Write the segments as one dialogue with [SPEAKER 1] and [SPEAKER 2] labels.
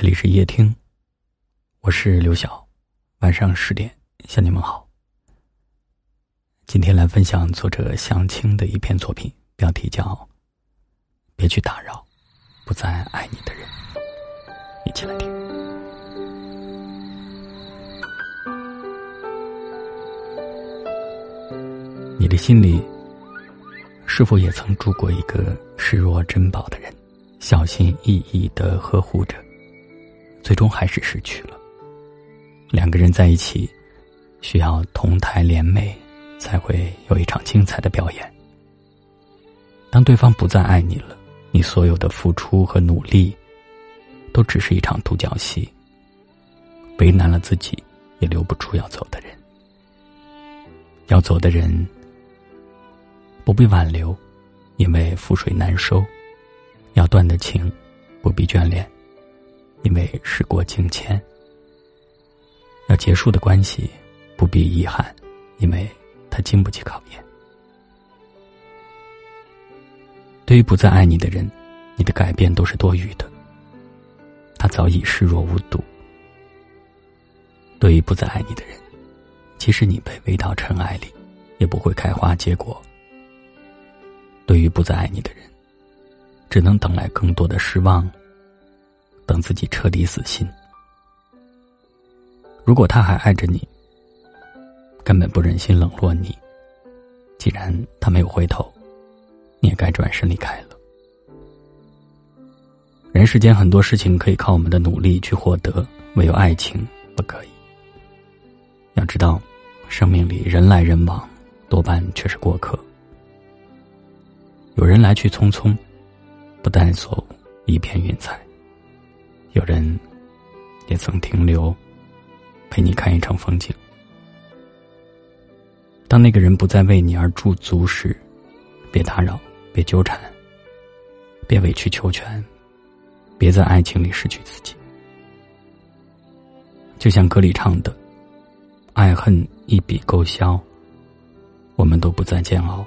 [SPEAKER 1] 这里是夜听，我是刘晓，晚上十点向你们好。今天来分享作者向清的一篇作品，标题叫《别去打扰不再爱你的人》，一起来听。你的心里是否也曾住过一个视若珍宝的人，小心翼翼的呵护着？最终还是失去了。两个人在一起，需要同台联袂，才会有一场精彩的表演。当对方不再爱你了，你所有的付出和努力，都只是一场独角戏。为难了自己，也留不住要走的人。要走的人，不必挽留，因为覆水难收；要断的情，不必眷恋。因为时过境迁，要结束的关系不必遗憾，因为他经不起考验。对于不再爱你的人，你的改变都是多余的，他早已视若无睹。对于不再爱你的人，即使你被围到尘埃里，也不会开花结果。对于不再爱你的人，只能等来更多的失望。等自己彻底死心。如果他还爱着你，根本不忍心冷落你。既然他没有回头，你也该转身离开了。人世间很多事情可以靠我们的努力去获得，唯有爱情不可以。要知道，生命里人来人往，多半却是过客。有人来去匆匆，不带走一片云彩。有人也曾停留，陪你看一场风景。当那个人不再为你而驻足时，别打扰，别纠缠，别委曲求全，别在爱情里失去自己。就像歌里唱的：“爱恨一笔勾销，我们都不再煎熬。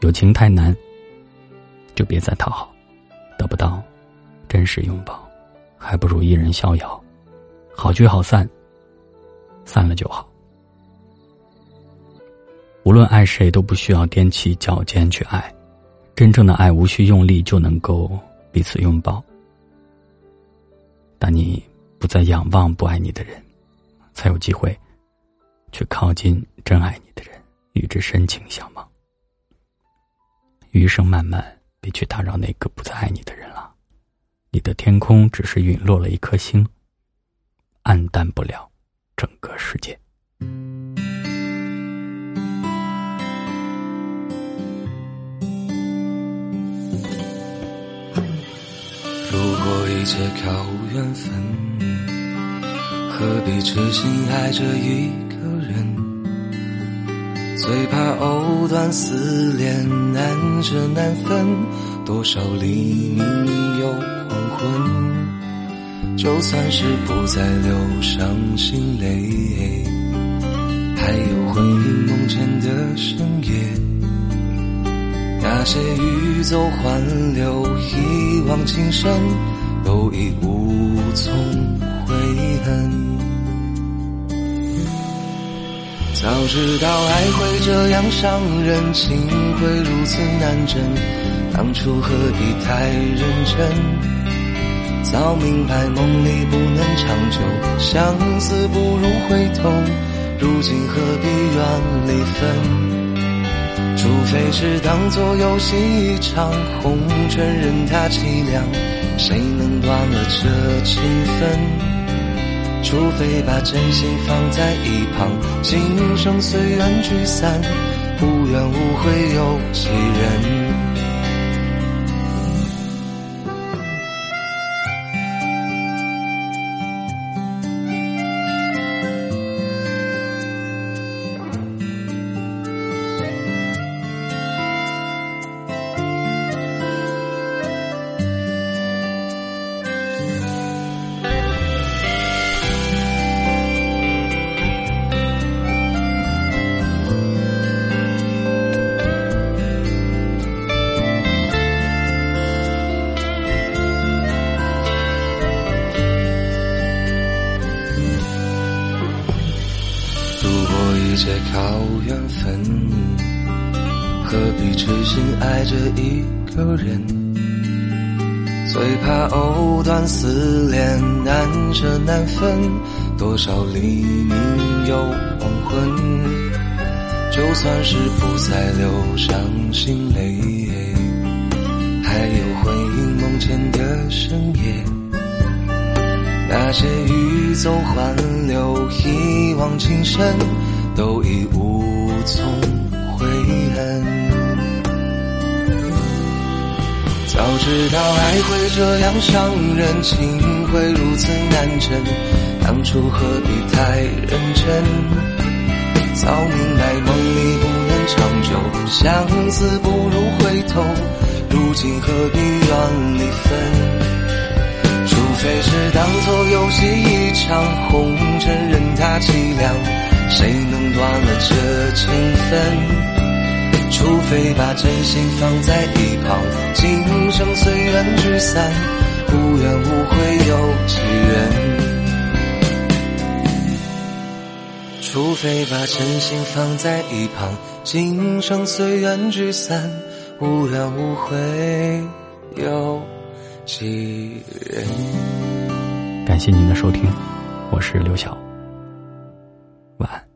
[SPEAKER 1] 友情太难，就别再讨好，得不到。”真实拥抱，还不如一人逍遥。好聚好散，散了就好。无论爱谁，都不需要踮起脚尖去爱。真正的爱，无需用力就能够彼此拥抱。当你不再仰望不爱你的人，才有机会去靠近真爱你的人，与之深情相望。余生漫漫，别去打扰那个不再爱你的人了。你的天空只是陨落了一颗星，暗淡不了整个世界。
[SPEAKER 2] 如果一切靠缘分，何必痴心爱着一个人？最怕藕断丝连，难舍难分，多少黎明又。就算是不再流伤心泪，还有回忆梦见的深夜。那些欲走还留、一往情深，都已无从悔恨。早知道爱会这样伤人，情会如此难枕，当初何必太认真？早明白梦里不能长久，相思不如回头。如今何必怨离分？除非是当作游戏一场，红尘任它凄凉，谁能断了这情分？除非把真心放在一旁，今生随缘聚散，无怨无悔有几人？世界靠缘分，何必痴心爱着一个人？最怕藕断丝连，难舍难分，多少黎明又黄昏。就算是不再流伤心泪，还有回忆梦前的深夜。那些欲走还留、一往情深，都已无从悔恨。早知道爱会这样伤人，情会如此难枕，当初何必太认真？早明白梦里不能长久，相思不如回头，如今何必怨离分？除非是当作游戏一场，红尘任它凄凉，谁能断了这情分？除非把真心放在一旁，今生随缘聚散，无怨无悔有几人？除非把真心放在一旁，今生随缘聚散，无怨无悔有。几人？
[SPEAKER 1] 感谢您的收听，我是刘晓，晚安。